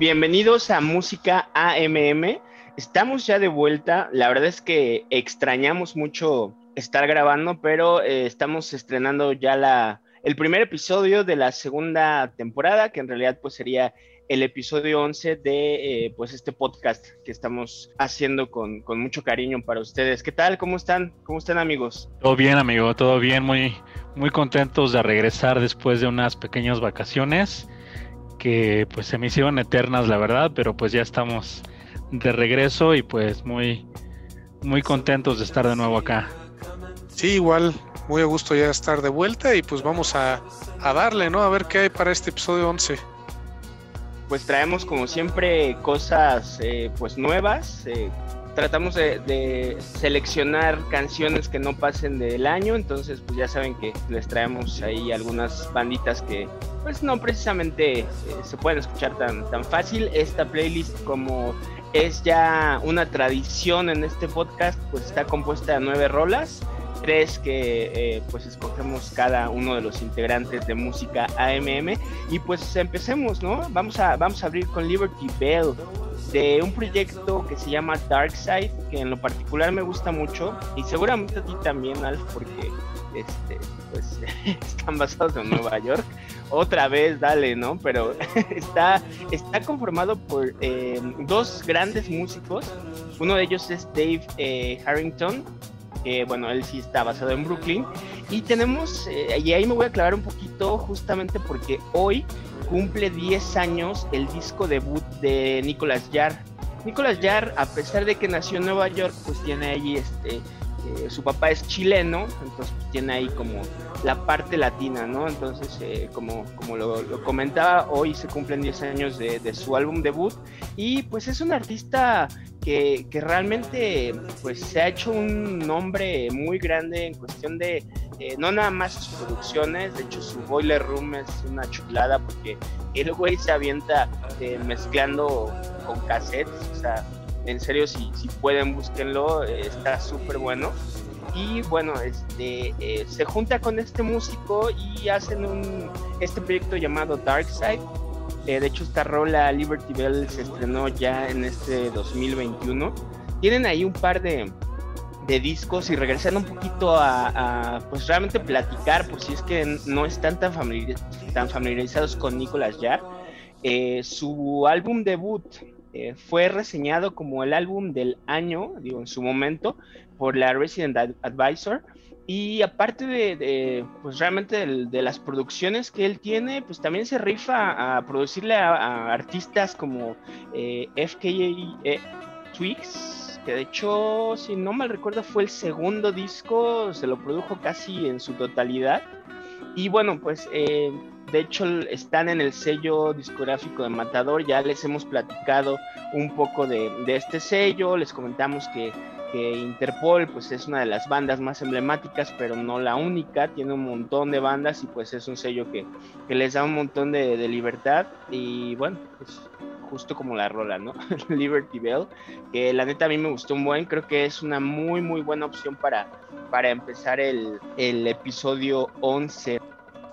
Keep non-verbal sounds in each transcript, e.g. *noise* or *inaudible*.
bienvenidos a Música AMM. Estamos ya de vuelta. La verdad es que extrañamos mucho estar grabando, pero eh, estamos estrenando ya la, el primer episodio de la segunda temporada, que en realidad pues sería el episodio 11 de eh, pues este podcast que estamos haciendo con, con, mucho cariño para ustedes. ¿Qué tal? ¿Cómo están? ¿Cómo están amigos? Todo bien amigo, todo bien, muy, muy contentos de regresar después de unas pequeñas vacaciones que pues se me hicieron eternas, la verdad, pero pues ya estamos de regreso y pues muy, muy contentos de estar de nuevo acá. Sí, igual, muy a gusto ya estar de vuelta y pues vamos a, a darle, ¿no? A ver qué hay para este episodio 11. Pues traemos como siempre cosas eh, pues nuevas, eh, tratamos de, seleccionar canciones que no pasen del año, entonces pues ya saben que les traemos ahí algunas banditas que pues no precisamente eh, se pueden escuchar tan, tan fácil. Esta playlist como es ya una tradición en este podcast, pues está compuesta de nueve rolas, tres que eh, pues escogemos cada uno de los integrantes de música AMM y pues empecemos, ¿no? Vamos a, vamos a abrir con Liberty Bell de un proyecto que se llama Dark Side, que en lo particular me gusta mucho y seguramente a ti también, Alf, porque este, pues *laughs* están basados en Nueva York. Otra vez, dale, ¿no? Pero *laughs* está, está conformado por eh, dos grandes músicos. Uno de ellos es Dave eh, Harrington, que bueno, él sí está basado en Brooklyn. Y tenemos, eh, y ahí me voy a aclarar un poquito justamente porque hoy cumple 10 años el disco debut de Nicolas Jarre. Nicolas Jarre, a pesar de que nació en Nueva York, pues tiene ahí este, eh, su papá es chileno, entonces tiene ahí como la parte latina, ¿no? Entonces, eh, como, como lo, comentaba, hoy se cumplen 10 años de, su álbum debut y pues es un artista que, que, realmente pues se ha hecho un nombre muy grande en cuestión de eh, no nada más sus producciones, de hecho su Boiler Room es una chulada porque el güey se avienta mezclando con cassettes, o sea, en serio si, si pueden búsquenlo, eh, está súper bueno. Y bueno, este, se junta con este músico y hacen este proyecto llamado Dark Side. de hecho, esta rola Liberty Bell se estrenó ya en este 2021. Tienen ahí un par de, de discos y regresando un poquito a, pues realmente platicar por si es que no están tan, tan familiarizados con Nicolas Jarre. Eh, su álbum debut eh, fue reseñado como el álbum del año, digo, en su momento, por la Resident Advisor. Y aparte de, pues realmente de, las producciones que él tiene, pues también se rifa a producirle a, artistas como eh, FKA Twigs, que de hecho, si no mal recuerdo, fue el segundo disco, se lo produjo casi en su totalidad. Y bueno, pues eh, de hecho están en el sello discográfico de Matador, ya les hemos platicado un poco de, este sello, les comentamos que, Interpol pues es una de las bandas más emblemáticas, pero no la única, tiene un montón de bandas y pues es un sello que, les da un montón de, de libertad y bueno, pues justo como la rola, ¿no? *laughs* Liberty Bell, que la neta a mí me gustó un buen, creo que es una muy, muy buena opción para, para empezar el, el episodio 11.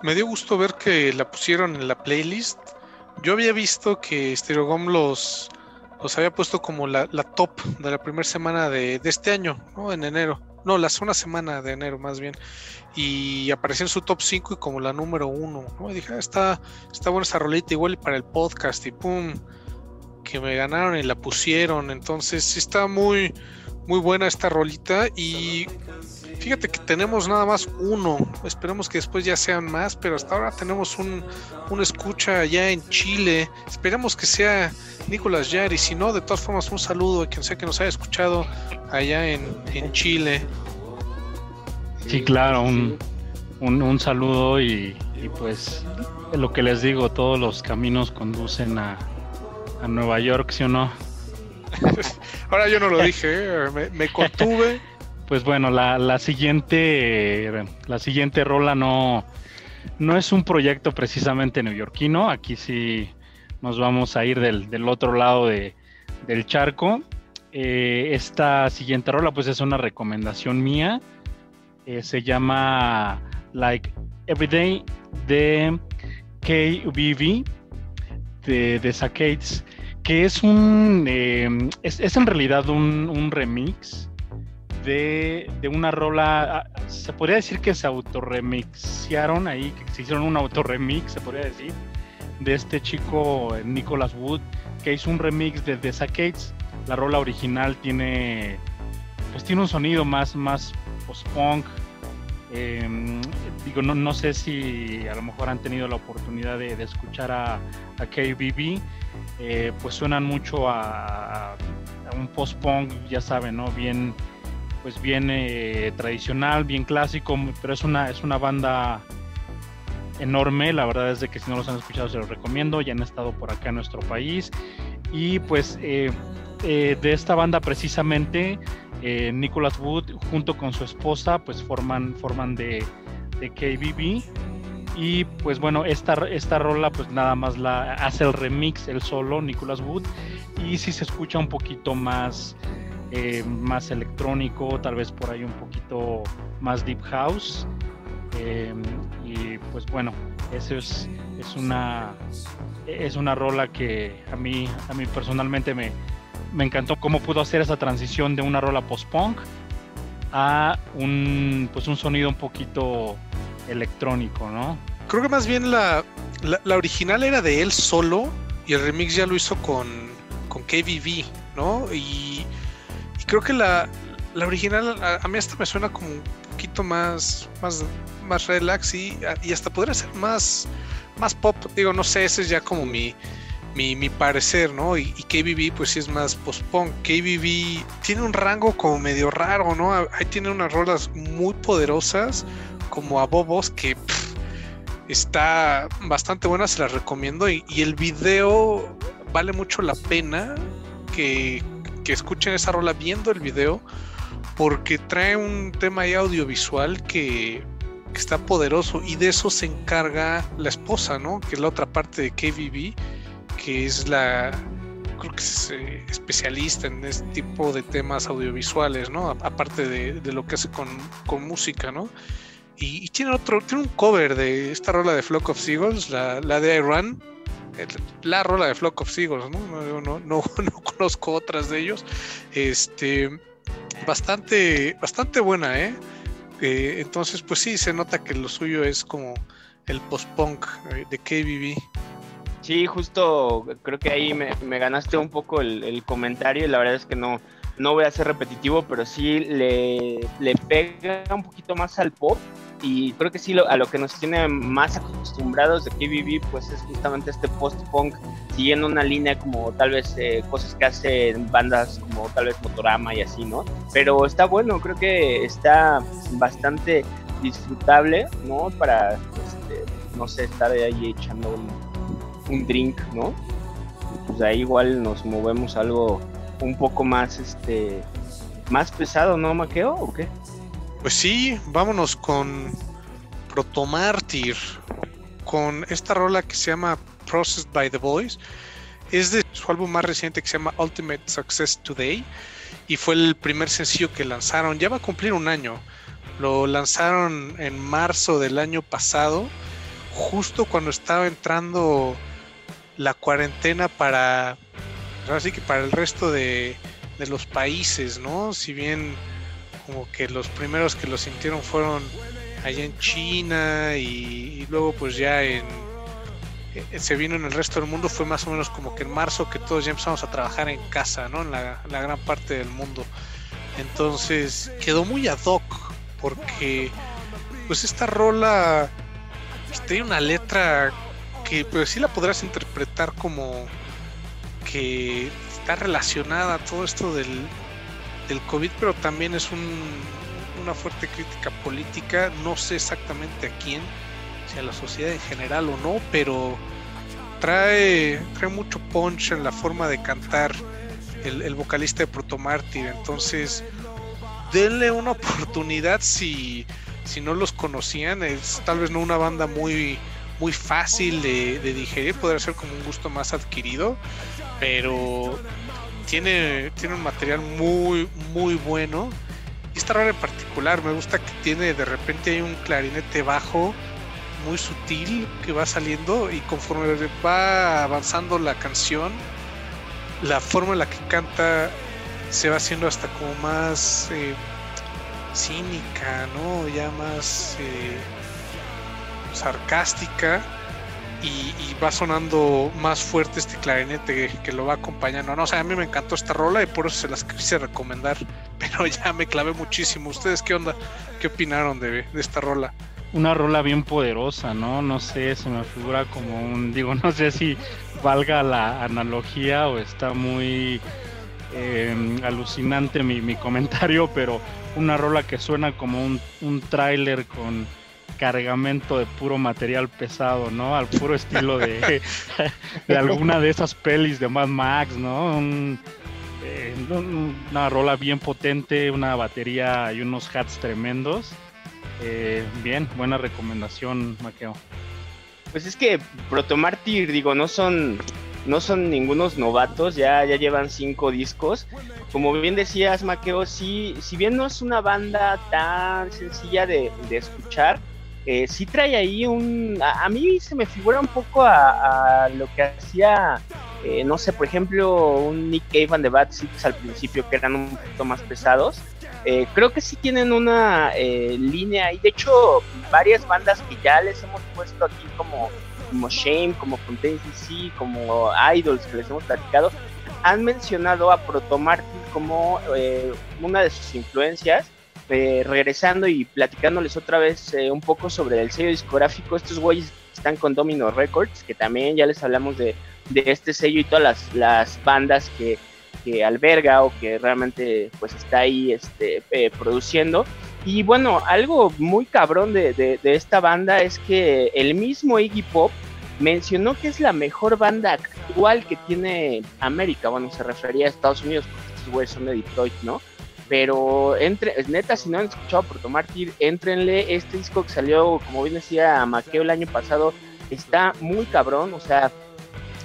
Me dio gusto ver que la pusieron en la playlist. Yo había visto que Stereogum los, los había puesto como la, la top de la primera semana de, de, este año, ¿no? En enero. No, la segunda semana de enero más bien. Y apareció en su top 5 y como la número 1. ¿no? Y dije, ah, está, está buena esa rolita igual para el podcast y pum que me ganaron y la pusieron. Entonces está muy, muy buena esta rolita. Y fíjate que tenemos nada más uno. Esperemos que después ya sean más, pero hasta ahora tenemos un, un escucha allá en Chile. Esperemos que sea Nicolás Yari. Si no, de todas formas, un saludo a quien sea que nos haya escuchado allá en, en Chile. Sí, claro, un, un, saludo y, y pues lo que les digo, todos los caminos conducen a, a Nueva York, ¿sí o no? *laughs* Ahora yo no lo dije, ¿eh? me, contuve. *laughs* Pues bueno, la, siguiente, la siguiente rola no, no es un proyecto precisamente neoyorquino. Aquí sí nos vamos a ir del, otro lado de, del charco. Eh, esta siguiente rola, pues es una recomendación mía. Eh, se llama Like Everyday de KBV de, de. Que es un, em, es, en realidad un, remix de, una rola, ah, se podría decir que se autorremixiaron ahí, que se hicieron un autorremix, se podría decir, de este chico Nicholas Wood, que hizo un remix de The Sackades. La rola original tiene, pues tiene un sonido más, más post-punk, Em, digo, no, no, sé si a lo mejor han tenido la oportunidad de, escuchar a, a KBB, eh, pues suenan mucho a, un post-punk, ya saben, ¿no? Bien, pues bien eh, tradicional, bien clásico, pero es una, es una banda enorme, la verdad es de que si no los han escuchado se los recomiendo, ya han estado por acá en nuestro país. Y pues eh, de esta banda precisamente eh, Nicholas Wood junto con su esposa pues forman, forman de, KBB y pues bueno, esta, esta rola pues nada más la hace el remix el solo Nicholas Wood. Y si se escucha un poquito más, eh, más electrónico, tal vez por ahí un poquito más deep house. Eh, y pues bueno, eso es, es una es una rola que a mí, a mí personalmente me, me encantó cómo pudo hacer esa transición de una rola post-punk a un, pues un sonido un poquito electrónico, ¿no? Creo que más bien la, la, original era de él solo y el remix ya lo hizo con, con KBV, ¿no? Y, creo que la, la original a, mí hasta me suena como un poquito más, más, más relax y, y hasta podría ser más, más pop. Digo, no sé, ese es ya como mi, mi, parecer, ¿no? Y, KBB pues sí es más post-punk. KBB tiene un rango como medio raro, ¿no? Ahí tiene unas rolas muy poderosas como a Bobos que está bastante buena, se las recomiendo. Y, el video vale mucho la pena que, que escuchen esa rola viendo el video porque trae un tema ahí audiovisual que, que, está poderoso y de eso se encarga la esposa, ¿no? Que es la otra parte de KBB que es la, creo que es eh, especialista en este tipo de temas audiovisuales, ¿no? Aparte de, lo que hace con, música, ¿no? Y, tiene otro, tiene un cover de esta rola de Flock of Seagulls, la, de Iran, la rola de Flock of Seagulls, ¿no? No, no, *laughs* no, conozco otras de ellos. Este, bastante, bastante buena, ¿eh? ¿eh? Entonces, pues sí, se nota que lo suyo es como el post-punk eh, de KBB. Sí, justo creo que ahí me, ganaste un poco el, comentario y la verdad es que no, no voy a ser repetitivo, pero sí le, le pega un poquito más al pop y creo que sí a lo que nos tiene más acostumbrados de KBB pues es justamente este post-punk siguiendo una línea como tal vez eh, cosas que hacen bandas como tal vez Motorama y así, ¿no? Pero está bueno, creo que está bastante disfrutable, ¿no? Para, este, no sé, estar ahí echando un un drink, ¿no? Pues ahí igual nos movemos algo un poco más, este, más pesado, ¿no, Maqueo? ¿O qué? Pues sí, vámonos con Protomartyr, con esta rola que se llama Processed by the Boys. Es de su álbum más reciente que se llama Ultimate Success Today y fue el primer sencillo que lanzaron. Ya va a cumplir un año. Lo lanzaron en marzo del año pasado, justo cuando estaba entrando la cuarentena para, así que para el resto de, los países, ¿no? Si bien como que los primeros que lo sintieron fueron allá en China y, luego pues ya en eh, se vino en el resto del mundo fue más o menos como que en marzo que todos ya empezamos a trabajar en casa, ¿no? En la, la gran parte del mundo. Entonces quedó muy ad hoc porque pues esta rola pues, tiene una letra que pues sí la podrás interpretar como que está relacionada a todo esto del, del COVID, pero también es un, una fuerte crítica política, no sé exactamente a quién, si a la sociedad en general o no, pero trae, trae mucho punch en la forma de cantar el, vocalista de Protomártir, entonces denle una oportunidad si, si no los conocían, es tal vez no una banda muy muy fácil de, digerir, podría ser como un gusto más adquirido, pero tiene, tiene un material muy, muy bueno. Y esta rola en particular me gusta que tiene de repente hay un clarinete bajo muy sutil que va saliendo y conforme va avanzando la canción la forma en la que canta se va haciendo hasta como más eh, cínica, ¿no? Ya más eh, sarcástica y, va sonando más fuerte este clarinete que, lo va acompañando. No, o a mí me encantó esta rola y por eso se las quise recomendar, *laughs* pero ya me clavé muchísimo. ¿Ustedes qué onda? ¿Qué opinaron de, de esta rola? Una rola bien poderosa, ¿no? No sé, se me figura como un, digo, *laughs* no sé si valga la analogía o está muy eh, alucinante mi, mi, comentario, pero una rola que suena como un, un tráiler con cargamento de puro material pesado, ¿no? Al puro estilo de, de alguna de esas pelis de Mad Max, ¿no? Eh, una rola bien potente, una batería y unos hats tremendos. Eh, bien, buena recomendación, Maqueo. Pues es que Protomartyr, digo, no son no son ningunos novatos, ya, ya llevan cinco discos. Como bien decías, Maqueo, sí, si bien no es una banda tan sencilla de, escuchar, eh, sí trae ahí un... A, mí se me figura un poco a, lo que hacía, eh, no sé, por ejemplo, un Nick Cave and the Bad Seeds al principio, que eran un poquito más pesados. Eh, creo que sí tienen una línea y de hecho varias bandas que ya les hemos puesto aquí como como Shame, como Fontaine DC, como Idols que les hemos platicado, han mencionado a Proto como eh, una de sus influencias. Eh, regresando y platicándoles otra vez eh, un poco sobre el sello discográfico, estos güeyes están con Domino Records, que también ya les hablamos de, de este sello y todas las, las bandas que, que, alberga o que realmente pues está ahí este, produciendo. Y bueno, algo muy cabrón de, de, esta banda es que el mismo Iggy Pop mencionó que es la mejor banda actual que tiene América. Bueno, se refería a Estados Unidos porque estos güeyes son de Detroit, ¿no? Pero entre, neta, si no han escuchado por tomar tir, entrenle. Este disco que salió, como bien decía Maqueo el año pasado, está muy cabrón. O sea,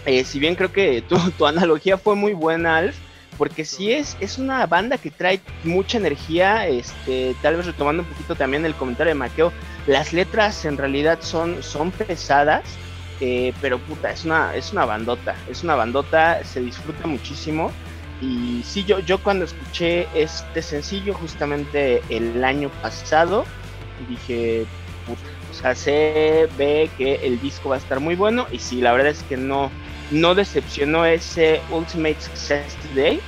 eh, si bien creo que tu, *laughs* tu analogía fue muy buena, Alf, porque si es, es una banda que trae mucha energía, este, tal vez retomando un poquito también el comentario de Maqueo, las letras en realidad son, son pesadas, eh, pero puta, es una, es una bandota, es una bandota, se disfruta muchísimo. Y sí, yo, yo cuando escuché este sencillo justamente el año pasado, dije, puta, o sea, se ve que el disco va a estar muy bueno. Y sí, la verdad es que no, no decepcionó ese Ultimate Success Today,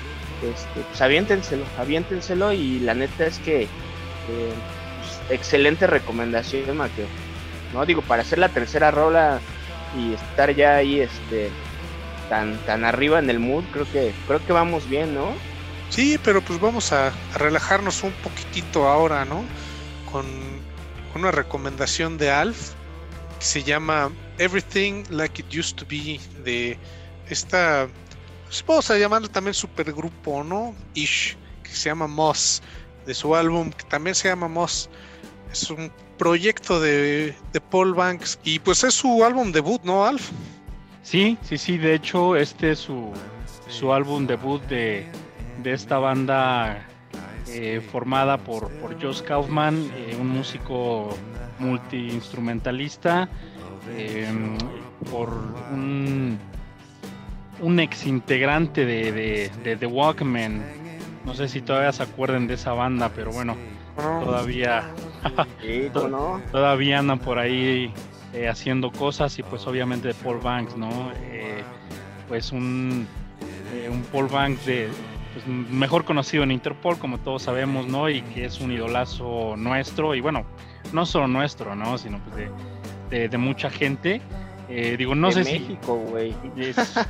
este, pues aviéntenselo, aviéntenselo y la neta es que eh, pues, excelente recomendación, Mateo. No digo, para hacer la tercera rola y estar ya ahí este tan tan arriba en el mood, creo que creo que vamos bien, ¿no? Sí, pero pues vamos a, relajarnos un poquitito ahora, ¿no? Con una recomendación de Alf que se llama Everything Like It Used to Be de esta, pues, vamos a llamarlo también supergrupo, ¿no? Ish, que se llama Moss, de su álbum que también se llama Moss. Es un proyecto de, Paul Banks y pues es su álbum debut, ¿no, Alf? Sí, sí, sí, de hecho este es su, su álbum debut de, de esta banda eh, formada por, por Josh Kaufman, eh, un músico multiinstrumentalista Em, por un, un ex integrante de, The Walkman. No sé si todavía se acuerden de esa banda, pero bueno, todavía, *laughs* todavía andan por ahí eh, haciendo cosas y pues obviamente de Paul Banks, ¿no? Eh, pues un, eh, un Paul Banks de, pues, mejor conocido en Interpol, como todos sabemos, ¿no? Y que es un idolazo nuestro, y bueno, no solo nuestro, ¿no? Sino pues de, de, mucha gente. Eh, digo, no sé México, güey.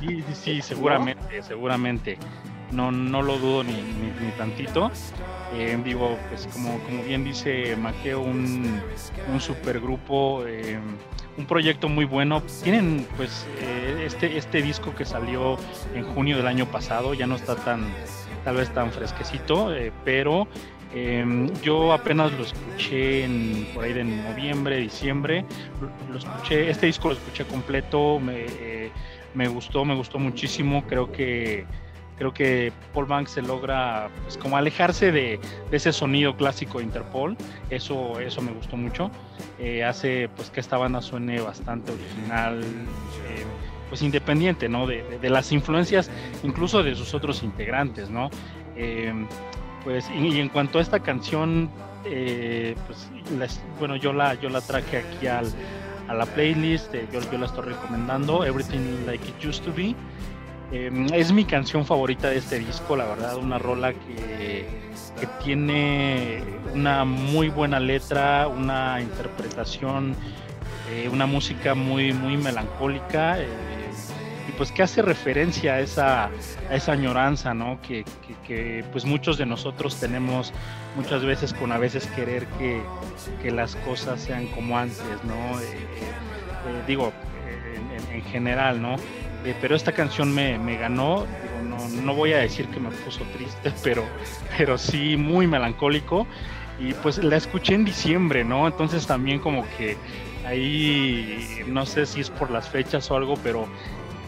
Sí, sí, *laughs* seguramente, seguramente. No, no lo dudo ni, ni, tantito. Eh, digo, pues como, como bien dice Maqueo, un, un supergrupo, eh, un proyecto muy bueno. Tienen pues este, este disco que salió en junio del año pasado, ya no está tan, tal vez tan fresquecito, pero Em, yo apenas lo escuché por ahí de noviembre, diciembre. Lo, escuché, este disco lo escuché completo, me, me, gustó, me gustó muchísimo. Creo que creo que Paul Banks se logra pues, como alejarse de, ese sonido clásico de Interpol. Eso, eso me gustó mucho. Eh, hace pues que esta banda suene bastante original. Eh, pues independiente, ¿no? De, las influencias incluso de sus otros integrantes, ¿no? Eh, pues y, en cuanto a esta canción, pues bueno, yo la, yo la traje aquí al, a la playlist, yo, yo la estoy recomendando, Everything Like It Used to Be. Es mi canción favorita de este disco, la verdad, una rola que que tiene una muy buena letra, una interpretación, eh, una música muy, muy melancólica. Eh, y pues que hace referencia a esa, a esa añoranza, ¿no? Que, pues muchos de nosotros tenemos muchas veces con a veces querer que, las cosas sean como antes, ¿no? Eh, digo, en, general, ¿no? Pero esta canción me, me ganó, no, voy a decir que me puso triste, *laughs* pero, pero sí muy melancólico. Y pues la escuché en diciembre, ¿no? Entonces también como que ahí, no sé si es por las fechas o algo, pero,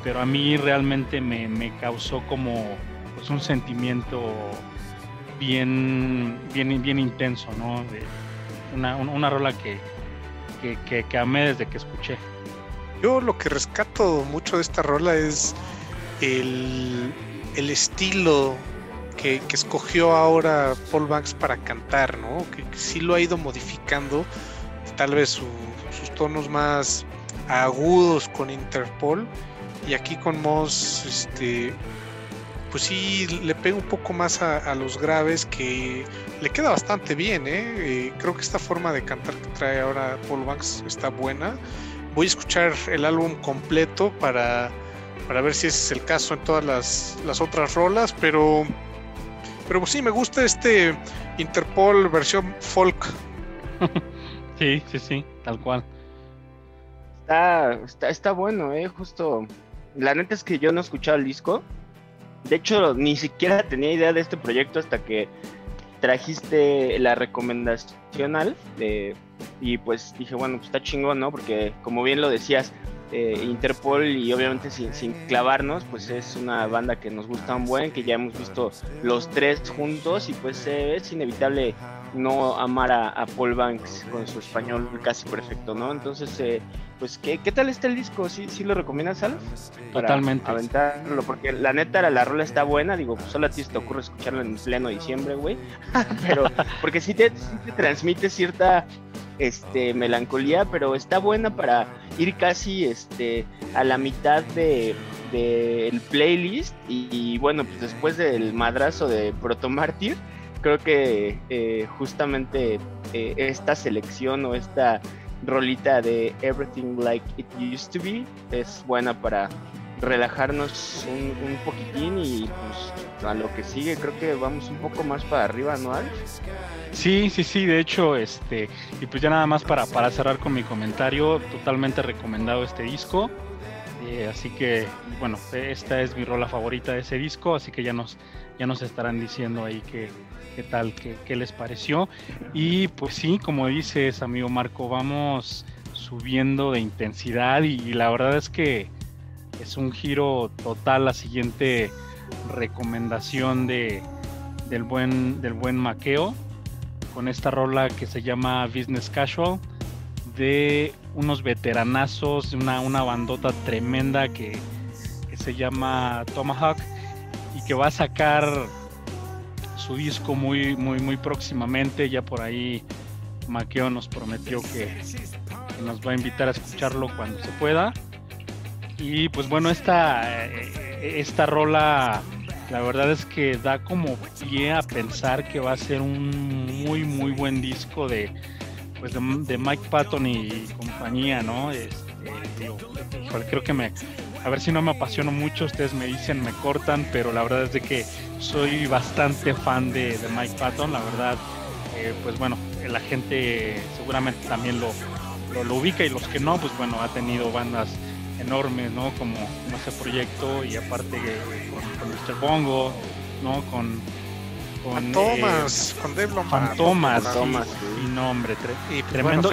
pero a mí realmente me, causó como pues, un sentimiento bien, bien, bien intenso, ¿no? Una, una, rola que, que, que amé desde que escuché. Yo lo que rescato mucho de esta rola es el, estilo que, escogió ahora Paul Banks para cantar, ¿no? Que, sí lo ha ido modificando, tal vez sus tonos más agudos con Interpol y aquí con Moss, este, pues sí le pega un poco más a, los graves que le queda bastante bien, ¿eh? ¿eh? Creo que esta forma de cantar que trae ahora Paul Banks está buena. Voy a escuchar el álbum completo para para ver si ese es el caso en todas las, otras rolas, pero, pero sí, me gusta este Interpol versión folk. *laughs* sí, sí, sí, tal cual. Está, está, está bueno, eh, justo. La neta es que yo no he escuchado el disco. De hecho, ni siquiera tenía idea de este proyecto hasta que trajiste la recomendación al y pues dije, bueno, pues está chingón, ¿no? Porque como bien lo decías, eh, Interpol y obviamente sin, clavarnos, pues es una banda que nos gusta un buen, que ya hemos visto los tres juntos y pues eh, es inevitable no amar a, Paul Banks con su español casi perfecto, ¿no? Entonces, eh, pues, ¿qué, ¿qué, tal está el disco? ¿Sí, sí lo recomiendas, Alf? Totalmente. Aventarlo, porque la neta, la, la rola está buena, digo, pues solo a ti te ocurre escucharlo en pleno diciembre, güey, *laughs* pero, porque sí te, sí te transmite cierta este, melancolía, pero está buena para ir casi este, a la mitad de del playlist y, bueno pues después del madrazo de Proto Mártir creo que eh, justamente eh, esta selección o esta rolita de Everything Like It Used to Be es buena para relajarnos un, poquitín y pues a lo que sigue creo que vamos un poco más para arriba, ¿no, Alex? Sí, sí, sí, de hecho, este, y pues ya nada más para, para cerrar con mi comentario, totalmente recomendado este disco. Eh, así que, bueno, esta es mi rola favorita de ese disco, así que ya nos, ya nos estarán diciendo ahí qué, qué tal, qué, les pareció. Y pues sí, como dices, amigo Marco, vamos subiendo de intensidad y, la verdad es que es un giro total la siguiente recomendación de, del buen del buen Maqueo con esta rola que se llama Business Casual de unos veteranazos, una, una bandota tremenda que, se llama Tomahawk y que va a sacar su disco muy, muy, muy próximamente. Ya por ahí Maqueo nos prometió que, nos va a invitar a escucharlo cuando se pueda. Y pues bueno, esta, eh, esta rola la verdad es que da como pie a pensar que va a ser un muy muy buen disco de pues de, Mike Patton y compañía, ¿no? Este, creo que me a ver si no me apasiono mucho, ustedes me dicen, me cortan, pero la verdad es de que soy bastante fan de, Mike Patton, la verdad, eh, pues bueno, la gente seguramente también lo, lo ubica y los que no, pues bueno, ha tenido bandas enormes, ¿no? Como, ese proyecto y aparte con, Mr. Bongo, ¿no? Con, con Fantomas, eh, con Dave Fantomas, y, nombre, y pues, tremendo.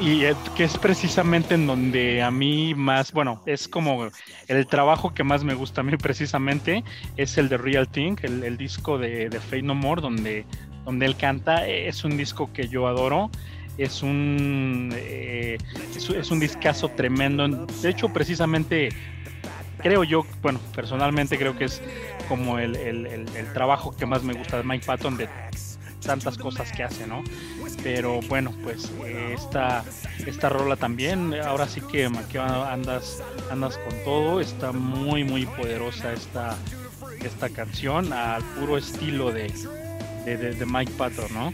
y, y que es precisamente en donde a mí más, bueno, es como el trabajo que más me gusta a mí precisamente, es el de Real Thing, el, disco de, de Fate No More, donde, donde él canta, es un disco que yo adoro. Es un, eh, es, un discazo tremendo. De hecho, precisamente creo yo, bueno, personalmente creo que es como el, el, trabajo que más me gusta de Mike Patton de tantas cosas que hace, ¿no? Pero bueno, pues esta, esta rola también, ahora sí que andas, andas con todo, está muy, muy poderosa esta, esta canción al puro estilo de, de, Mike Patton, ¿no?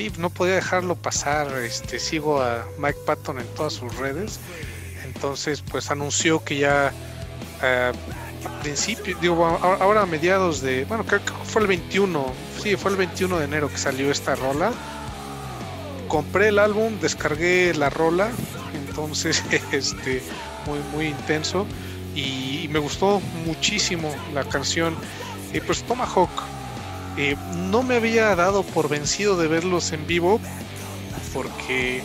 sí, no podía dejarlo pasar. Este, sigo a Mike Patton en todas sus redes. Entonces, pues anunció que ya eh, a principio, digo, ahora a mediados de, bueno, creo que fue el 21, sí, fue el 21 de enero que salió esta rola. Compré el álbum, descargué la rola, entonces, *laughs* este, muy, muy intenso y, me gustó muchísimo la canción. Pues Tomahawk eh, no me había dado por vencido de verlos en vivo, porque,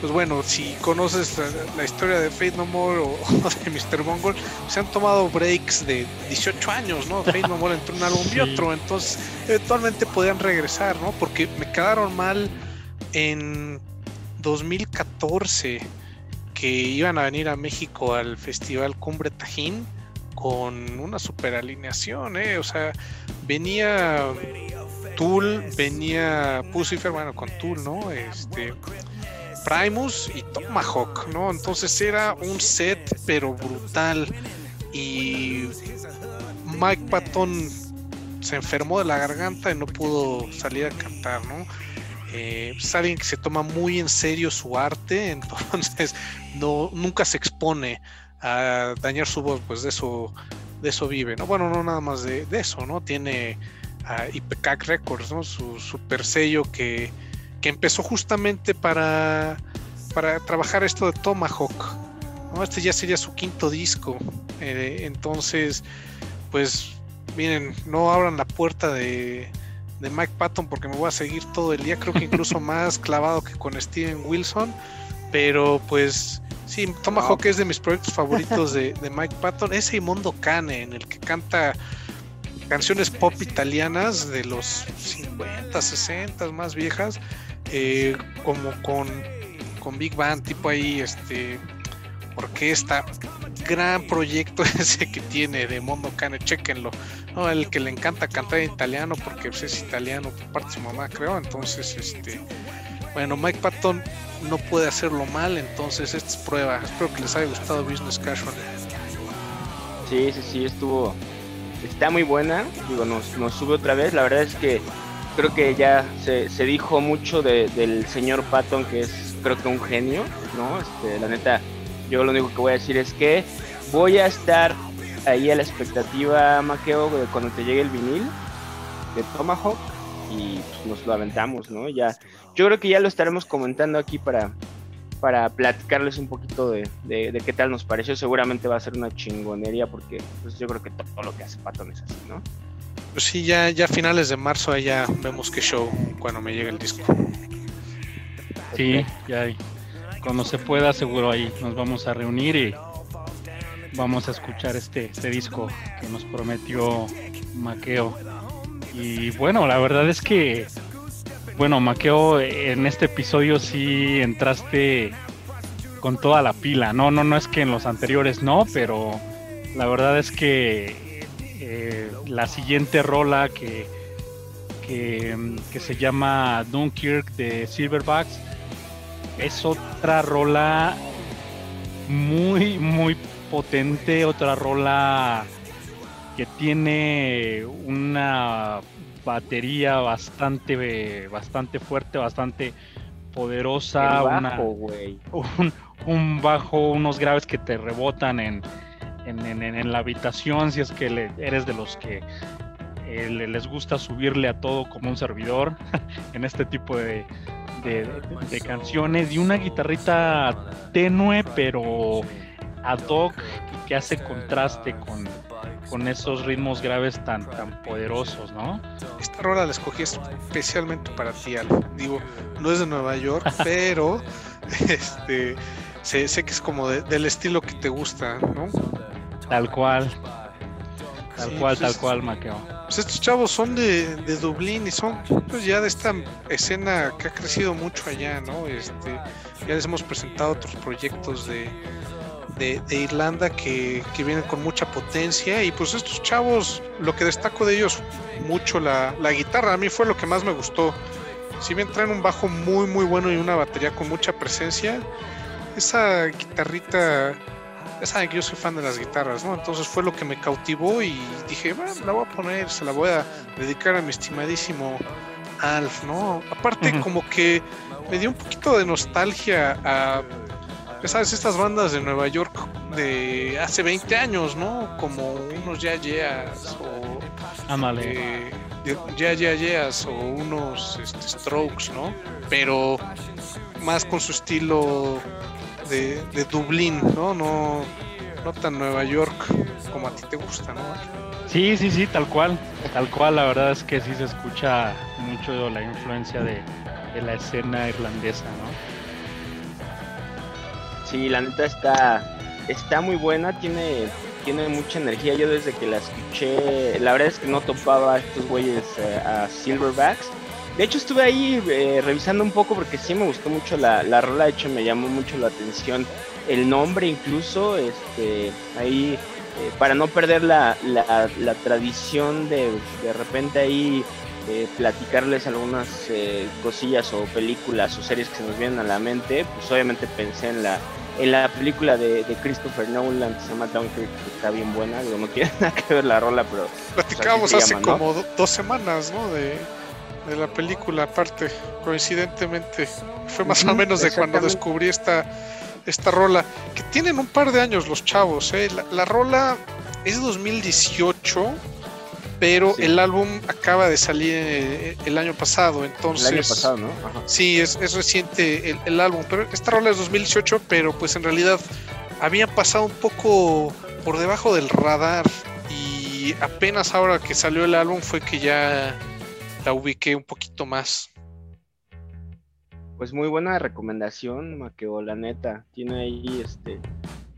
pues bueno, si conoces la, historia de Fate No More o, *laughs* de Mr. Bungle, se han tomado breaks de 18 años, ¿no? Fate No More entre un álbum y otro, entonces eventualmente podían regresar, ¿no? Porque me quedaron mal en 2014 que iban a venir a México al Festival Cumbre Tajín con una super alineación, ¿eh? O sea, venía Tool, venía Pucifer, bueno, con Tool, ¿no? Este, Primus y Tomahawk, ¿no? Entonces era un set, pero brutal. Y Mike Patton se enfermó de la garganta y no pudo salir a cantar, ¿no? Eh, es alguien que se toma muy en serio su arte, *laughs* entonces no, nunca se expone a dañar su voz, pues de eso, de eso vive, ¿no? Bueno, no nada más de, eso, ¿no? Tiene a IPCAC Records, ¿no? Su super sello que, que empezó justamente para, para trabajar esto de Tomahawk, ¿no? Este ya sería su quinto disco, eh, entonces, pues, miren, no abran la puerta de, de Mike Patton porque me voy a seguir todo el día, creo que incluso *laughs* más clavado que con Steven Wilson, pero pues Sí, Tomahawk es de mis proyectos favoritos de, Mike Patton. Ese y Mondo Cane, en el que canta canciones pop italianas de los 50, 60 más viejas, eh, como con, con Big Band, tipo ahí, este, orquesta. Gran proyecto *laughs* ese que tiene de Mondo Cane, chequenlo. El que le encanta cantar en italiano porque pues, es italiano por parte de su mamá, creo. Entonces, este, bueno, Mike Patton no puede hacerlo mal, entonces esta es prueba. Espero que les haya gustado Business Casual. Sí, sí, sí, estuvo. Está muy buena. Digo, nos, nos sube otra vez. La verdad es que creo que ya se, se dijo mucho del señor Patton, que es creo que un genio, ¿no? Este, la neta, yo lo único que voy a decir es que voy a estar ahí a la expectativa, Maqueo, cuando te llegue el vinil de Tomahawk y pues, nos lo aventamos, ¿no? Ya, yo creo que ya lo estaremos comentando aquí para, para platicarles un poquito de, qué tal nos pareció. Seguramente va a ser una chingonería porque pues, yo creo que todo lo que hace Patton es así, ¿no? Pues sí, ya, ya finales de marzo ya vemos qué show cuando me llegue el disco. Sí, ya hay. Cuando se pueda, seguro ahí nos vamos a reunir y vamos a escuchar este, este disco que nos prometió Maqueo. Y bueno, la verdad es que, bueno, Maqueo, en este episodio sí entraste con toda la pila, ¿no? No, no es que en los anteriores no, pero la verdad es que eh, la siguiente rola que, que, que, se llama Dunkirk de Silverbacks es otra rola muy, muy potente, otra rola que tiene una batería bastante, bastante fuerte, bastante poderosa. *laughs* un, bajo, unos graves que te rebotan en, en, la habitación, si es que eres de los que eh, les gusta subirle a todo como un servidor *laughs* en este tipo de, de, canciones y una guitarrita tenue pero ad hoc que hace contraste con, con esos ritmos graves tan, tan poderosos, ¿no? Esta rola la escogí especialmente para ti, Digo, no es de Nueva York, *laughs* pero este sé, sé, que es como del estilo que te gusta, ¿no? Tal cual. Tal cual, tal cual, Maqueo. Pues estos chavos son de, de Dublín y son pues ya de esta escena que ha crecido mucho allá, ¿no? Este, ya les hemos presentado otros proyectos de, de, Irlanda que, que, vienen con mucha potencia y pues estos chavos, lo que destaco de ellos mucho la, la guitarra, a mí fue lo que más me gustó. Si bien traen un bajo muy muy bueno y una batería con mucha presencia, esa guitarrita ya saben que yo soy fan de las guitarras, ¿no? Entonces fue lo que me cautivó y dije, bueno, la voy a poner, se la voy a dedicar a mi estimadísimo Alf, ¿no? Aparte, como que me dio un poquito de nostalgia a, ya sabes, estas bandas de Nueva York de hace 20 años, ¿no? Como unos Ya Yeahs o. Amale. Ya Ya Yeahs o unos este, Strokes, ¿no? Pero más con su estilo de, de Dublín, ¿no? ¿no? No tan Nueva York como a ti te gusta, ¿no? Sí, sí, sí, tal cual, tal cual, la verdad es que sí se escucha mucho la influencia de, la escena irlandesa, ¿no? Sí, la neta está, está muy buena, tiene, tiene mucha energía. Yo desde que la escuché, la verdad es que no topaba a estos güeyes eh, a Silverbacks de hecho estuve ahí eh, revisando un poco porque sí me gustó mucho la, la rola, de hecho me llamó mucho la atención el nombre incluso, este, ahí eh, para no perder la, la, tradición de de repente ahí eh, platicarles algunas cosillas o películas o series que se nos vienen a la mente, pues obviamente pensé en la en la película de, Christopher Nolan que se llama Dunkirk, que está bien buena, digo, no tiene *laughs* nada que ver la rola, pero... Pues, Platicábamos hace como dos semanas, ¿no? De de la película, aparte, coincidentemente. Fue más o menos de cuando descubrí esta, esta rola. Que tienen un par de años los chavos, ¿eh? La, rola es 2018, pero el álbum acaba de salir eh, el año pasado, entonces... El año pasado, ¿no? Sí, es, es reciente el, el, álbum, pero esta rola es 2018, pero pues en realidad habían pasado un poco por debajo del radar y apenas ahora que salió el álbum fue que ya la ubiqué un poquito más. Pues muy buena recomendación, Maqueo, la neta. Tiene ahí, este,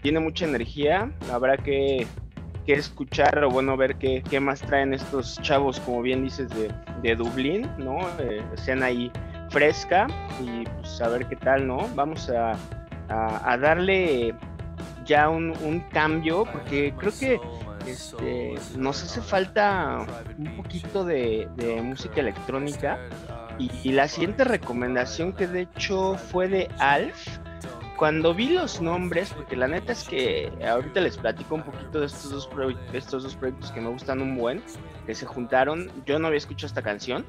tiene mucha energía. Habrá que, escuchar o bueno, ver qué, más traen estos chavos, como bien dices, de, de Dublín, ¿no? Eh, escena ahí fresca y pues a ver qué tal, ¿no? Vamos a, darle ya un, un, cambio, porque creo que este, nos hace falta un poquito de, música electrónica. Y, la siguiente recomendación que de hecho fue de Alf, cuando vi los nombres, porque la neta es que ahorita les platico un poquito de estos dos, estos dos proyectos que me gustan un buen, que se juntaron, yo no había escuchado esta canción,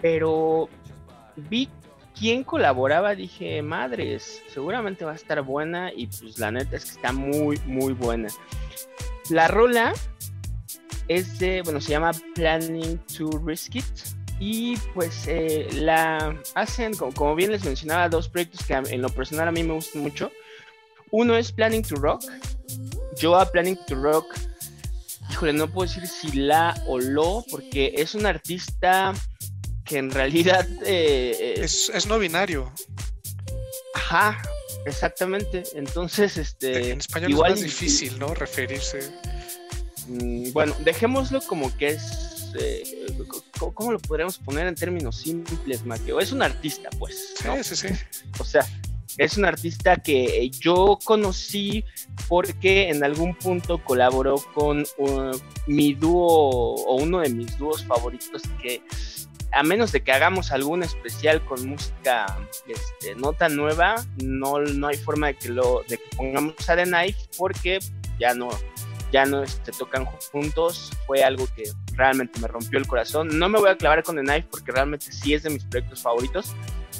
pero vi quién colaboraba, dije, madres, seguramente va a estar buena y pues la neta es que está muy, muy buena. La rola es de, bueno, se llama Planning to Risk It. Y pues eh, la hacen, como, bien les mencionaba, dos proyectos que en lo personal a mí me gustan mucho. Uno es Planning to Rock. Yo a Planning to Rock, híjole, no puedo decir si la o lo, porque es un artista que en realidad... Eh, es, es no binario. Ajá, Exactamente, entonces, este... En español igual, es más difícil, ¿no? Referirse. Mm, bueno, dejémoslo como que es... Eh, ¿Cómo lo podríamos poner en términos simples, Maqueo? Es un artista, pues. Sí, sí, sí. O sea, es un artista que yo conocí porque en algún punto colaboró con uh, mi dúo o uno de mis dúos favoritos que a menos de que hagamos algún especial con música este, no tan nueva, no, no hay forma de que lo de que pongamos a The Knife porque ya no ya no se este, tocan juntos, fue algo que realmente me rompió el corazón. No me voy a clavar con The Knife porque realmente sí es de mis proyectos favoritos,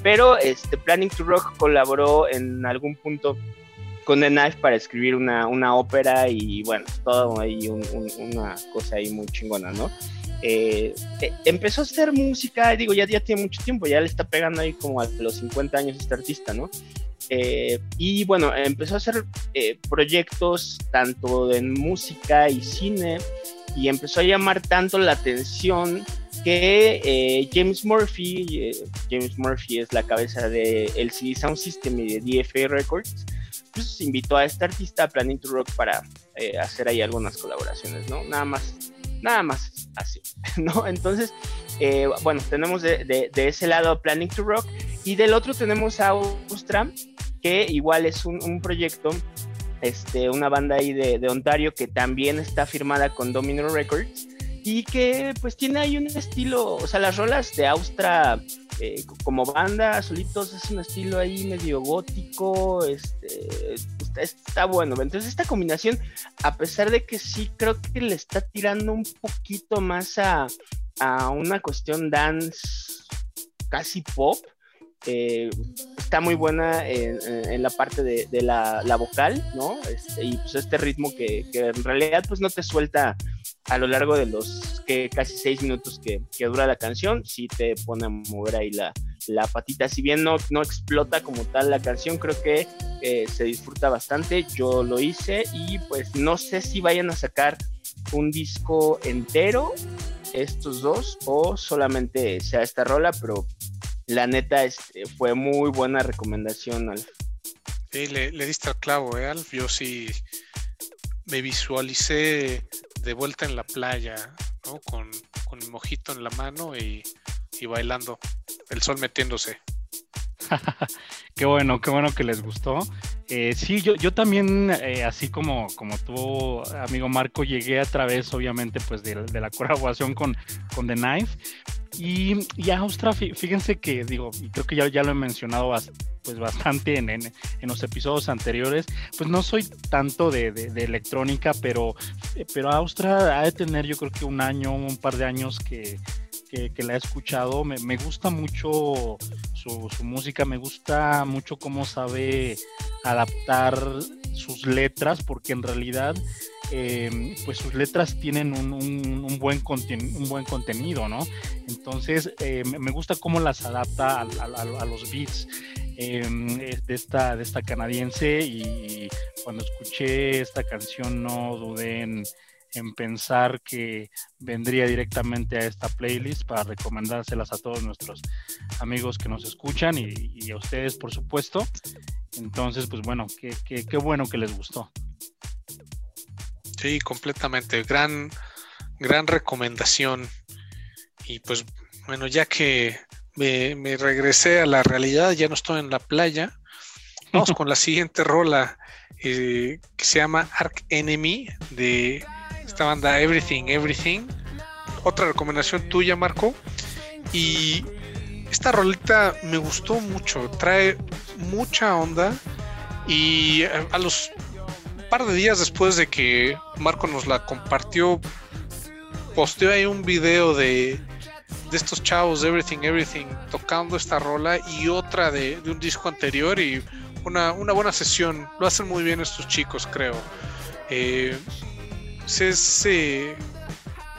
pero este Planning to Rock colaboró en algún punto con The Knife para escribir una, una ópera y bueno, todo ahí una cosa ahí muy chingona, ¿no? Eh, eh, empezó a hacer música, digo, ya, ya tiene mucho tiempo, ya le está pegando ahí como a los 50 años este artista, ¿no? Eh, y bueno, empezó a hacer proyectos tanto en música y cine y empezó a llamar tanto la atención que James Murphy, James Murphy es la cabeza de el CD Sound System y de DFA Records, pues invitó a este artista a Planning to Rock para hacer ahí algunas colaboraciones, ¿no? Nada más, nada más así, *laughs* ¿no? Entonces, eh, bueno, tenemos de, ese lado Planning to Rock y del otro tenemos a Austra, que igual es un, proyecto, este, una banda ahí de, de, Ontario que también está firmada con Domino Records y que pues tiene ahí un estilo, o sea, las rolas de Austra eh, como banda, solitos, es un estilo ahí medio gótico, este, está, bueno. Entonces esta combinación, a pesar de que sí creo que le está tirando un poquito más a, una cuestión dance casi pop, eh, está muy buena en, la parte de, la, vocal, ¿no? Este, y pues este ritmo que, que, en realidad pues no te suelta a lo largo de los que casi seis minutos que, dura la canción, sí te pone a mover ahí la, patita. Si bien no, no explota como tal la canción, creo que eh, se disfruta bastante. Yo lo hice y pues no sé si vayan a sacar un disco entero estos dos o solamente sea esta rola, pero la neta este, fue muy buena recomendación, Alf. Sí, le, le diste al clavo, ¿eh, Alf? Yo sí me visualicé de vuelta en la playa, ¿no? Con, con el mojito en la mano y, bailando, el sol metiéndose. *laughs* qué bueno, qué bueno que les gustó. Eh, sí, yo, yo también, eh, así como, como tú, amigo Marco, llegué a través, obviamente, pues de, la *laughs* colaboración con, con The Knife. Y, y Austra, fíjense que, digo, y creo que ya, ya lo he mencionado pues bastante en, en, los episodios anteriores, pues no soy tanto de, de, electrónica, pero, pero Austra ha de tener yo creo que un año, un par de años que, que, la he escuchado. Me, me gusta mucho su, música, me gusta mucho cómo sabe adaptar sus letras, porque en realidad eh, pues sus letras tienen un, buen, un buen contenido, ¿no? Entonces eh, me gusta cómo las adapta a, los beats. Em, de, esta, de esta canadiense y cuando escuché esta canción no dudé en, pensar que vendría directamente a esta playlist para recomendárselas a todos nuestros amigos que nos escuchan y, a ustedes por supuesto. Entonces, pues bueno, qué, qué, bueno que les gustó. Sí, completamente. Gran, gran recomendación. Y pues bueno, ya que me, regresé a la realidad, ya no estoy en la playa. Vamos *laughs* con la siguiente rola eh, que se llama Arc Enemy de esta banda Everything Everything. Otra recomendación tuya, Marco. Y esta rolita me gustó mucho, trae mucha onda y a los par de días después de que Marco nos la compartió, posteó ahí un video de de estos chavos Everything Everything tocando esta rola y otra de, un disco anterior y una, buena sesión. Lo hacen muy bien estos chicos, creo. Eh, es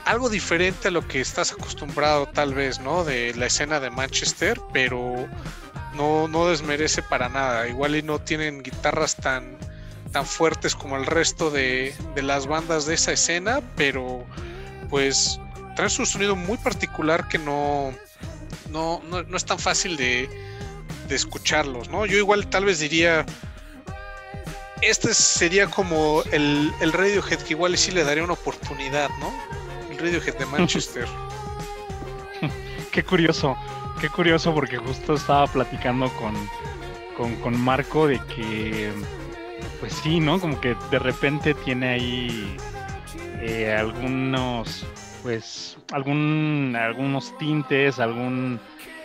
algo diferente a lo que estás acostumbrado tal vez, ¿no? De la escena de Manchester, pero no, no desmerece para nada. Igual y no tienen guitarras tan, tan fuertes como el resto de, de las bandas de esa escena, pero pues trae un sonido muy particular que no, no, no, es tan fácil de, de, escucharlos, ¿no? Yo igual tal vez diría, este sería como el, el Radiohead que igual sí le daría una oportunidad, ¿no? El Radiohead de Manchester. *laughs* *laughs* qué curioso, qué curioso porque justo estaba platicando con, con, con Marco de que, pues sí, ¿no? Como que de repente tiene ahí eh, algunos pues algún algunos tintes, algún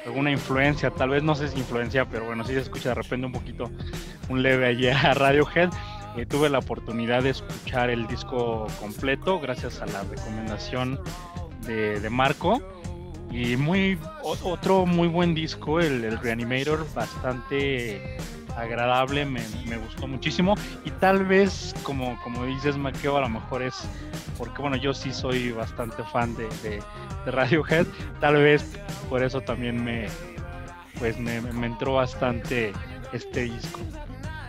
alguna influencia, tal vez no sé si influencia, pero bueno, sí se escucha de repente un poquito un leve allí a Radiohead. Eh, tuve la oportunidad de escuchar el disco completo gracias a la recomendación de, de Marco. Y muy otro muy buen disco, el, el Reanimator, bastante agradable, me, gustó muchísimo y tal vez, como, como dices, Maqueo, a lo mejor es porque, bueno, yo sí soy bastante fan de, de, Radiohead, tal vez por eso también me, pues me, entró bastante este disco.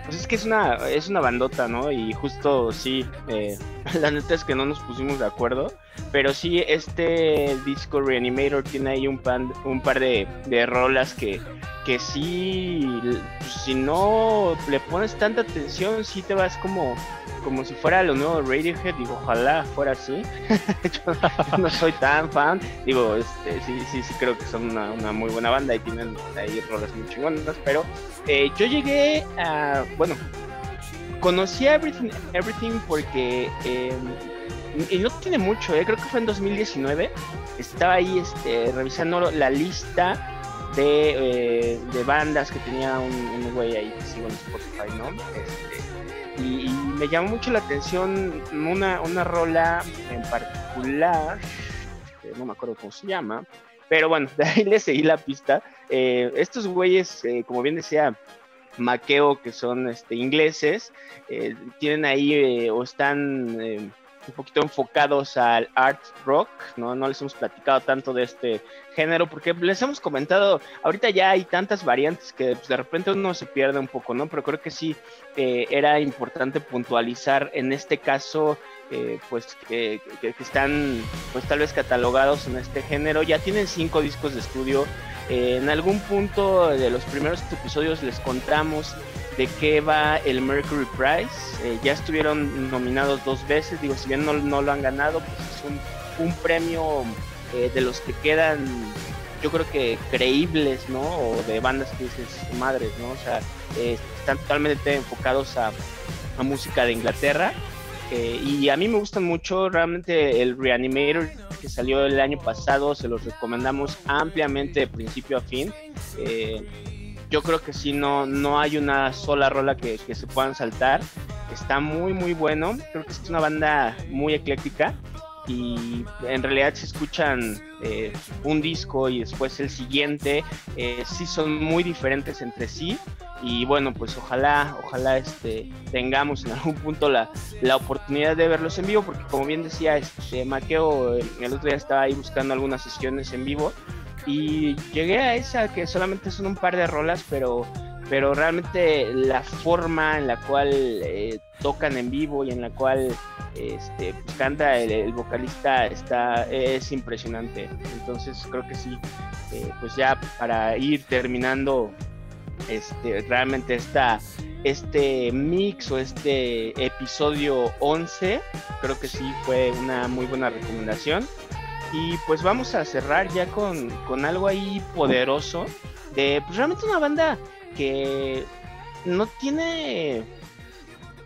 Pues es que es una, es una bandota, ¿no? Y justo sí, eh, *laughs* la neta es que no nos pusimos de acuerdo, pero sí, este disco Reanimator tiene ahí un, pan, un par de, de rolas que que sí, pues, si no le pones tanta atención, sí te vas como, como si fuera lo nuevo Radiohead, digo, ojalá fuera así. *laughs* yo, no soy tan fan, digo, este, sí, sí, sí creo que son una, muy buena banda y tienen ahí rolas muy chingonas, pero eh, yo llegué a, bueno, conocí a Everything, Everything porque, em, y no tiene mucho, eh, creo que fue en 2019, estaba ahí este, revisando la lista de, eh, de bandas que tenía un, güey ahí que sigo en Spotify, ¿no? Este, y, me llamó mucho la atención una, una rola en particular, no me acuerdo cómo se llama, pero bueno, *laughs* de ahí le seguí la pista. Eh, estos güeyes, eh, como bien decía Maqueo, que son este, ingleses, tienen ahí o están un poquito enfocados al art rock, ¿no? No les hemos platicado tanto de este género porque les hemos comentado, ahorita ya hay tantas variantes que pues, de repente uno se pierde un poco, ¿no? Pero creo que sí eh, era importante puntualizar en este caso, eh, pues que, están pues tal vez catalogados en este género, ya tienen cinco discos de estudio, eh, en algún punto de los primeros episodios les contamos de qué va el Mercury Prize. Eh, ya estuvieron nominados dos veces, digo, si bien no, lo han ganado, pues es un, un premio eh, de los que quedan, yo creo que creíbles, ¿no? O de bandas que dices, madres, ¿no? O sea, eh, están totalmente enfocados a, a música de Inglaterra. y a mí me gustan mucho, realmente el Reanimator que salió el año pasado, se los recomendamos ampliamente de principio a fin yo creo que sí, no, no hay una sola rola que, se puedan saltar. Está muy, muy bueno. Creo que es una banda muy ecléctica y en realidad si escuchan eh, un disco y después el siguiente, eh, sí son muy diferentes entre sí y bueno, pues ojalá, ojalá este, tengamos en algún punto la, la oportunidad de verlos en vivo porque como bien decía este Maqueo, el otro día estaba ahí buscando algunas sesiones en vivo y llegué a esa que solamente son un par de rolas, pero, pero realmente la forma en la cual eh, tocan en vivo y en la cual este, pues, canta el, vocalista está, es impresionante. Entonces creo que sí, eh, pues ya para ir terminando este, realmente esta, este mix o este episodio 11, creo que sí fue una muy buena recomendación. Y pues vamos a cerrar ya con, algo ahí poderoso de pues realmente una banda que no tiene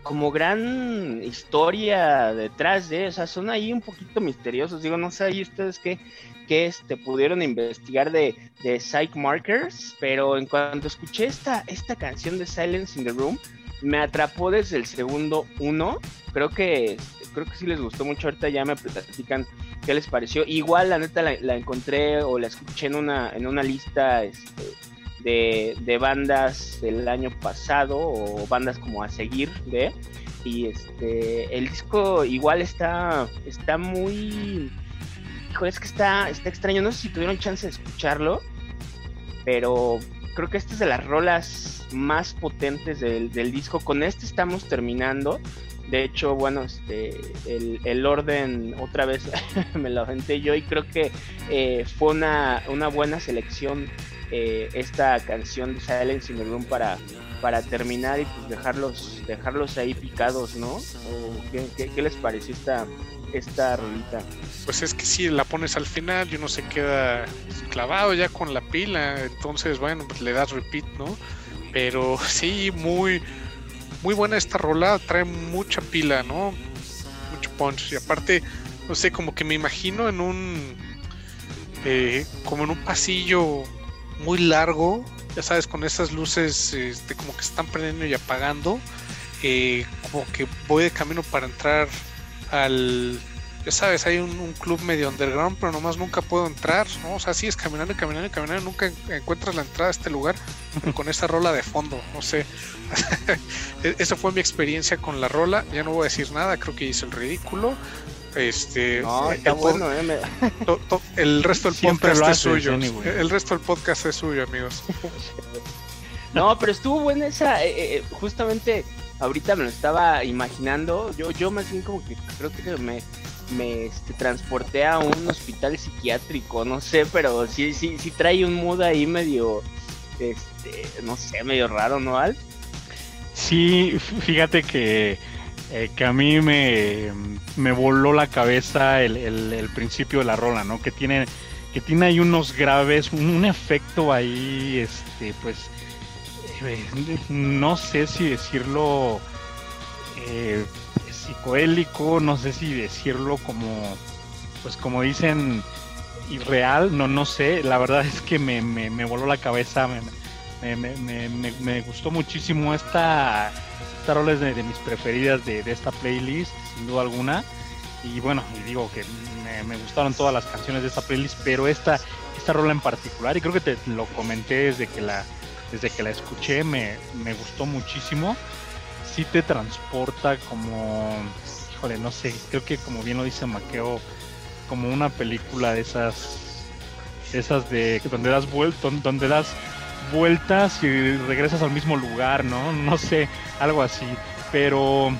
como gran historia detrás de, o sea, son ahí un poquito misteriosos. Digo, no sé ahí ustedes qué, qué este, pudieron investigar de, de Psych Markers, pero en cuanto escuché esta, esta canción de Silence in the Room, me atrapó desde el segundo uno. Creo que creo que sí les gustó mucho. Ahorita ya me platican qué les pareció. Igual, la neta, la, encontré o la escuché en una, en una lista este, de, bandas del año pasado o bandas como a seguir de. Y este, el disco igual está, está muy. Es que está, está extraño. No sé si tuvieron chance de escucharlo, pero creo que esta es de las rolas más potentes del, del disco. Con este estamos terminando. De hecho, bueno, este, el, orden otra vez *laughs* me lo aventé yo y creo que eh, fue una, una, buena selección eh, esta canción de Silence in the Room para, para terminar y pues dejarlos, dejarlos ahí picados, ¿no? ¿qué, les pareció esta, esta rolita? Pues es que si la pones al final y uno se queda clavado ya con la pila, entonces bueno, pues le das repeat, ¿no? Pero *laughs* sí, muy muy buena esta rola, trae mucha pila, ¿no? Mucho punch. Y aparte, no sé, como que me imagino en un. Eh, como en un pasillo muy largo, ya sabes, con esas luces este, como que están prendiendo y apagando. Eh, como que voy de camino para entrar al. Ya sabes, hay un, club medio underground, pero nomás nunca puedo entrar, ¿no? O sea, sí es caminando y caminando y caminando, nunca encuentras la entrada a este lugar con esta rola de fondo, no sé. *laughs* E-, esa fue mi experiencia con la rola. Ya no voy a decir nada, creo que hice el ridículo. Este, no, está el, bueno, eh, el resto del podcast es suyo. El resto del podcast es suyo, amigos. no, pero estuvo buena esa. Eh, eh, justamente ahorita me lo estaba imaginando. Yo, yo más bien como que creo que me, me este, transporté a un hospital psiquiátrico, no sé, pero sí, sí, trae un mood ahí medio este, no sé, medio raro, ¿no, Al? Sí, fíjate que, eh, que a mí me, me, voló la cabeza el, el, principio de la rola, ¿no? Que tiene, que tiene ahí unos graves, un, efecto ahí, este, pues, eh, no sé si decirlo eh, psicoélico, no sé si decirlo como, pues como dicen, irreal, no, no sé, la verdad es que me, me, voló la cabeza, me, me, gustó muchísimo esta, esta rola es de, mis preferidas de, esta playlist, sin duda alguna, y bueno, y digo que me, gustaron todas las canciones de esta playlist, pero esta, esta rola en particular, y creo que te lo comenté desde que la, desde que la escuché, me, me gustó muchísimo sí te transporta como, híjole, no sé, creo que como bien lo dice Maqueo, como una película de esas, esas de donde das vueltas, donde das vueltas y regresas al mismo lugar, ¿no? No sé, algo así. Pero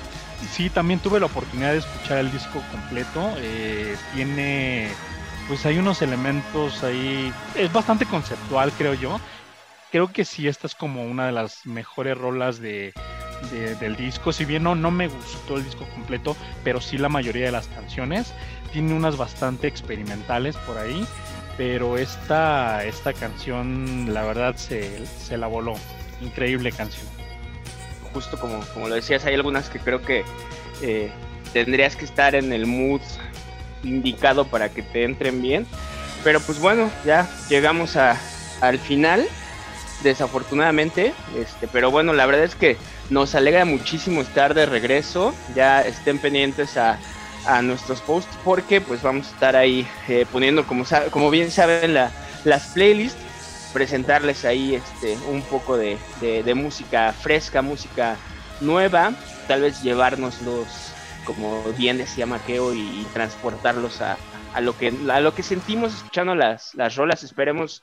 sí, también tuve la oportunidad de escuchar el disco completo. Eh, tiene, pues hay unos elementos ahí, es bastante conceptual, creo yo. Creo que sí, esta es como una de las mejores rolas de, del disco. Si bien no, no me gustó el disco completo, pero sí la mayoría de las canciones. Tiene unas bastante experimentales por ahí, pero esta, esta canción, la verdad, se, se la voló. Increíble canción. Justo como, como lo decías, hay algunas que creo que eh, tendrías que estar en el mood indicado para que te entren bien. Pero pues bueno, ya llegamos a, al final desafortunadamente, este, pero bueno, la verdad es que nos alegra muchísimo estar de regreso. Ya estén pendientes a, nuestros posts porque pues vamos a estar ahí eh, poniendo, como, como bien saben, la, las playlists, presentarles ahí este, un poco de, música fresca, música nueva, tal vez llevárnoslos, como bien decía Maqueo, y, transportarlos a, lo que, a lo que sentimos escuchando las, las rolas. Esperemos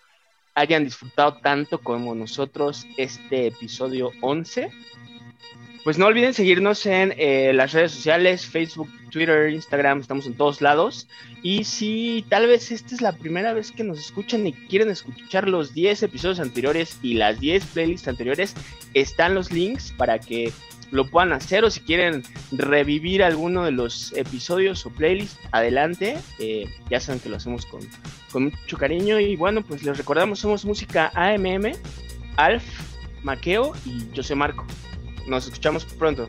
hayan disfrutado tanto como nosotros este episodio 11. Pues no olviden seguirnos en eh, las redes sociales, Facebook, Twitter, Instagram, estamos en todos lados. Y si tal vez esta es la primera vez que nos escuchan y quieren escuchar los 10 episodios anteriores y las 10 playlists anteriores, están los links para que lo puedan hacer o si quieren revivir alguno de los episodios o playlists, adelante. Eh, ya saben que lo hacemos con, con mucho cariño y bueno, pues les recordamos, somos música AMM, Alf, Maqueo y yo soy Marco. Nos escuchamos pronto.